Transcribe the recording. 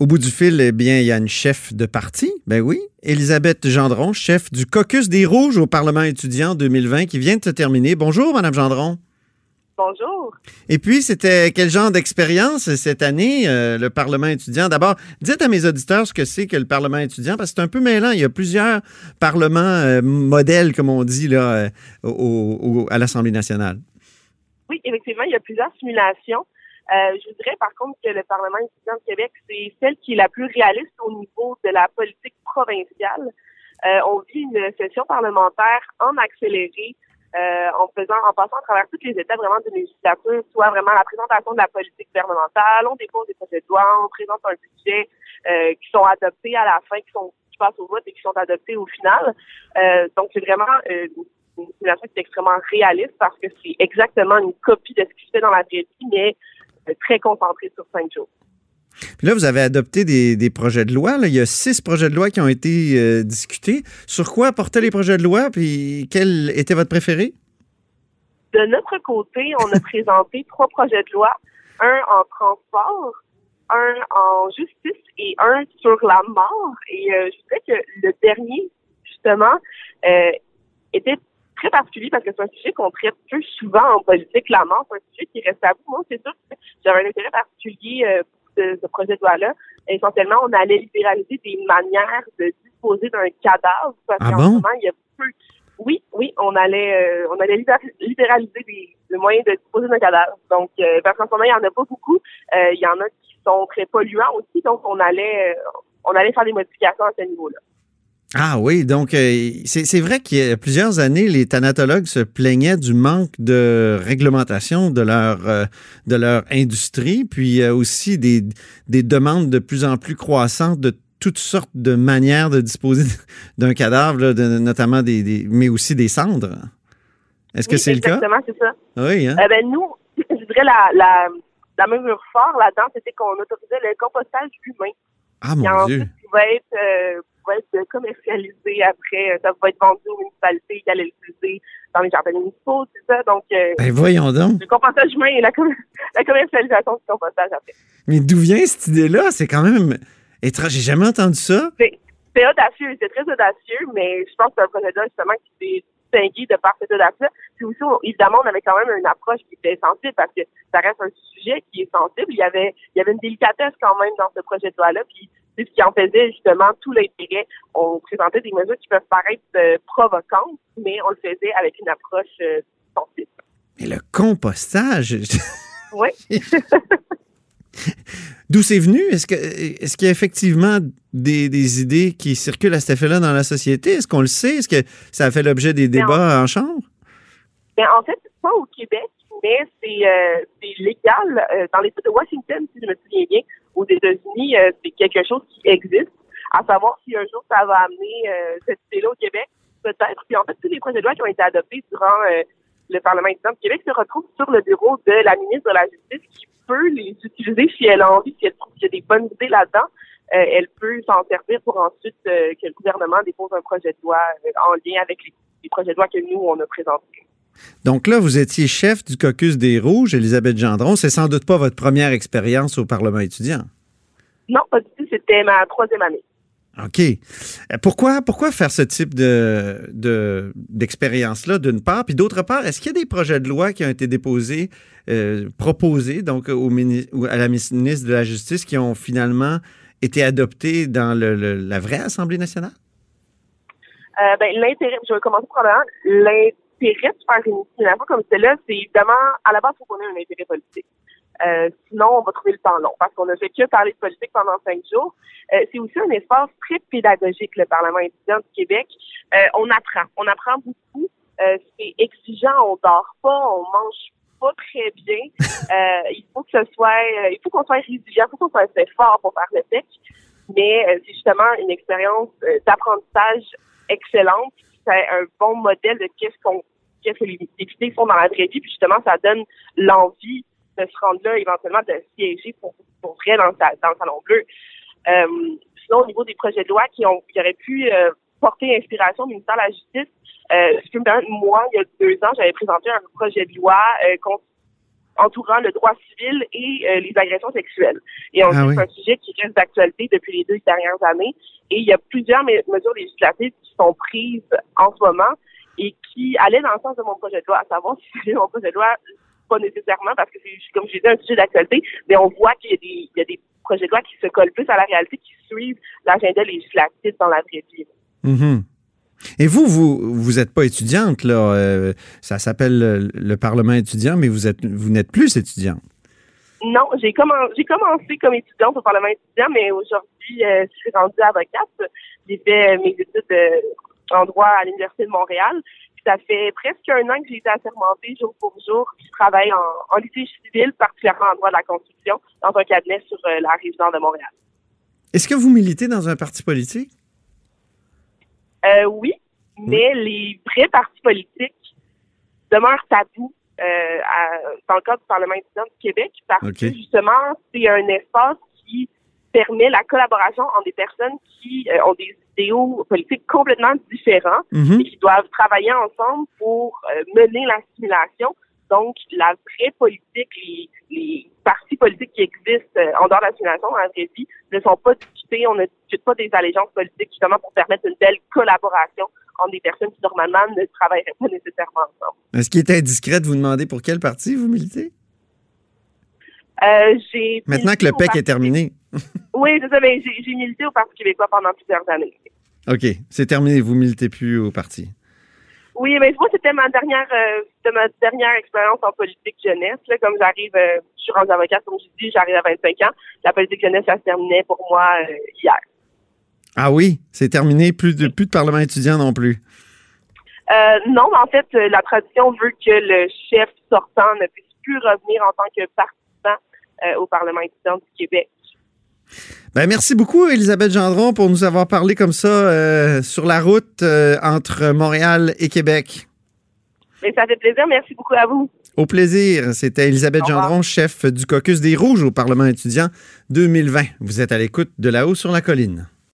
Au bout du fil, eh bien, il y a une chef de parti, ben oui, Elisabeth Gendron, chef du caucus des Rouges au Parlement étudiant 2020 qui vient de se terminer. Bonjour, Madame Gendron. Bonjour. Et puis, c'était quel genre d'expérience cette année, euh, le Parlement étudiant? D'abord, dites à mes auditeurs ce que c'est que le Parlement étudiant, parce que c'est un peu mêlant. Il y a plusieurs parlements euh, modèles, comme on dit, là, euh, à l'Assemblée nationale. Oui, effectivement, il y a plusieurs simulations. Euh, je dirais par contre que le Parlement étudiant de Québec, c'est celle qui est la plus réaliste au niveau de la politique provinciale. Euh, on vit une session parlementaire en accéléré, euh, en faisant, en passant à travers toutes les étapes vraiment de législature, soit vraiment la présentation de la politique gouvernementale, on dépose des projets de loi, on présente un budget qui sont adoptés à la fin, qui sont qui passent au vote et qui sont adoptés au final. donc c'est vraiment une simulation qui est extrêmement réaliste parce que c'est exactement une copie de ce qui se fait dans la vie, mais très concentré sur cinq jours. Puis là, vous avez adopté des, projets de loi. Il y a six projets de loi qui ont été euh, discutés. Sur quoi portaient les projets de loi? Puis quel était votre préféré? De notre côté, on a présenté trois projets de loi. Un en transport, un en justice et un sur la mort. Et euh, je dirais que le dernier, justement, euh, était très particulier parce que c'est un sujet qu'on traite peu souvent en politique. La mort, c'est un sujet qui reste à bout. Moi, c'est sûr que j'avais un intérêt particulier euh, pour ce, projet de loi-là. Essentiellement, on allait libéraliser des manières de disposer d'un cadavre parce ah qu'en ce moment, il y a peu. Oui, oui, on allait, euh, on allait libéraliser des, moyens de disposer d'un cadavre. Donc, euh, parce qu'en ce moment, il n'y en a pas beaucoup. il y en a qui sont très polluants aussi. Donc, on allait, on allait faire des modifications à ce niveau-là. Ah oui, donc euh, c'est vrai qu'il y a plusieurs années, les thanatologues se plaignaient du manque de réglementation de leur, euh, de leur industrie, puis aussi des, des demandes de plus en plus croissantes de toutes sortes de manières de disposer d'un cadavre, de, notamment des, des, mais aussi des cendres. Est-ce que c'est le cas? Exactement, c'est ça. Oui, hein? Eh ben, nous, je dirais la, la, la mesure forte là-dedans, c'était qu'on autorisait le compostage humain. Ah, mon Dieu. pouvait être euh, être commercialisé après. Ça va être vendu aux municipalités qui allaient l'utiliser dans les jardins municipaux, c'est ça? Donc, euh, ben voyons donc. Le compostage humain et la, commercialisation du compostage après. Mais d'où vient cette idée-là? C'est quand même étrange. J'ai jamais entendu ça. C'est audacieux, c'est très audacieux, mais je pense que c'est un projet là justement qui s'est distingué de par cette audace-là. Puis aussi, évidemment, on avait quand même une approche qui était sensible parce que ça reste un sujet qui est sensible. Il y avait, il y avait une délicatesse quand même dans ce projet de loi-là. Puis c'est ce qui en faisait justement tout l'intérêt. On présentait des mesures qui peuvent paraître euh, provocantes, mais on le faisait avec une approche euh, sensible. Mais le compostage. oui. D'où c'est venu? Est-ce que est-ce qu'il y a effectivement des, idées qui circulent à cet effet-là dans la société? Est-ce qu'on le sait? Est-ce que ça a fait l'objet des débats en, chambre? Mais en fait, pas au Québec, mais c'est euh, légal dans l'État de Washington, si je me souviens bien aux États-Unis, euh, c'est quelque chose qui existe. À savoir si un jour ça va amener euh, cette idée-là au Québec, peut-être. Puis en fait, tous les projets de loi qui ont été adoptés durant euh, le Parlement étudiant du Québec se retrouvent sur le bureau de la ministre de la Justice qui peut les utiliser si elle a envie, si elle trouve qu'il y a des bonnes idées là-dedans. elle peut s'en servir pour ensuite que le gouvernement dépose un projet de loi en lien avec les, les projets de loi que nous, on a présentés. Donc là, vous étiez chef du caucus des Rouges, Elisabeth Gendron. C'est sans doute pas votre première expérience au Parlement étudiant. Non, pas du tout. C'était ma troisième année. OK. Pourquoi, pourquoi faire ce type de, d'expérience-là, d'une part? Puis d'autre part, est-ce qu'il y a des projets de loi qui ont été déposés, euh, proposés donc au, à la ministre de la Justice qui ont finalement été adoptés dans la vraie Assemblée nationale? Euh, ben, l'intérêt, je vais commencer probablement, l'intérêt l'intérêt de faire une comme celle-là, c'est évidemment, à la base, il faut qu'on ait un intérêt politique. Euh, sinon, on va trouver le temps long parce qu'on a fait que parler de politique pendant cinq jours. Euh, c'est aussi un espace très pédagogique, le Parlement étudiant du Québec. Euh, on apprend. On apprend beaucoup. c'est exigeant. On dort pas. On mange pas très bien. il faut que ce soit, il faut qu'on soit résilient. Il faut qu'on soit assez fort pour faire le texte. Mais c'est justement une expérience d'apprentissage excellente. C'est un bon modèle de qu'est-ce qu'on qu'est-ce que les députés font dans la vraie vie, puis justement, ça donne l'envie de se rendre là, éventuellement, de siéger pour, pour vrai dans, dans le Salon Bleu. Euh, sinon, au niveau des projets de loi qui, ont, qui auraient pu euh, porter inspiration au ministère de la Justice, euh, moi, il y a deux ans, j'avais présenté un projet de loi entourant le droit civil et euh, les agressions sexuelles. Et on Ah oui. c'est un sujet qui reste d'actualité depuis les deux dernières années. Et il y a plusieurs me- mesures législatives qui sont prises en ce moment et qui allaient dans le sens de mon projet de loi, à savoir si c'est mon projet de loi, pas nécessairement parce que c'est, comme je dit, un sujet d'actualité, mais on voit qu'il y a des, il y a des projets de loi qui se collent plus à la réalité, qui suivent l'agenda législatif dans la vraie vie. Mhm. Et vous, vous, vous n'êtes pas étudiante, là. euh, ça s'appelle le, le Parlement étudiant, mais vous êtes, vous n'êtes plus étudiante. Non, j'ai commen- j'ai commencé comme étudiante au Parlement étudiant, mais aujourd'hui, euh, je suis rendue avocate. J'ai fait euh, mes études euh, en droit à l'Université de Montréal. Puis ça fait presque un an que j'ai été assermentée jour pour jour. Puis je travaille en, en litige civil, particulièrement en droit de la construction, dans un cabinet sur la rive nord de Montréal. Est-ce que vous militez dans un parti politique? Euh, oui, mais les vrais partis politiques demeurent tabous euh, à- dans le cadre du Parlement étudiant du Québec parce que justement, c'est un espace qui permet la collaboration entre des personnes qui euh, ont des idéaux politiques complètement différents Mhm. et qui doivent travailler ensemble pour euh, mener l'assimilation. Donc, la vraie politique, les, les partis politiques qui existent euh, en dehors de l'assimilation dans la vraie vie ne sont pas discutés. On ne discute pas des allégeances politiques justement pour permettre une belle collaboration entre des personnes qui normalement ne travailleraient pas nécessairement ensemble. Est-ce qu'il est indiscret de vous demander pour quel parti vous militez? Euh, j'ai Maintenant que le PEC Parti- est terminé. Oui, c'est ça. Mais j'ai j'ai milité au Parti québécois pendant plusieurs années. OK, c'est terminé. Vous militez plus au parti. Oui, mais moi, c'était ma dernière euh, c'était ma dernière expérience en politique jeunesse. Là, comme j'arrive, euh, je suis rendue avocate, comme je dis, j'arrive à 25 ans. La politique jeunesse, ça se terminait pour moi euh, hier. Ah oui, c'est terminé? Plus de, plus de Parlement étudiant non plus? Non, en fait, la tradition veut que le chef sortant ne puisse plus revenir en tant que participant au Parlement étudiant du Québec. Ben, merci beaucoup, Elisabeth Gendron, pour nous avoir parlé comme ça euh, sur la route euh, entre Montréal et Québec. Mais ça fait plaisir. Merci beaucoup à vous. Au plaisir. C'était Elisabeth. Gendron, chef du caucus des Rouges au Parlement étudiant 2020. Vous êtes à l'écoute de là-haut sur la colline.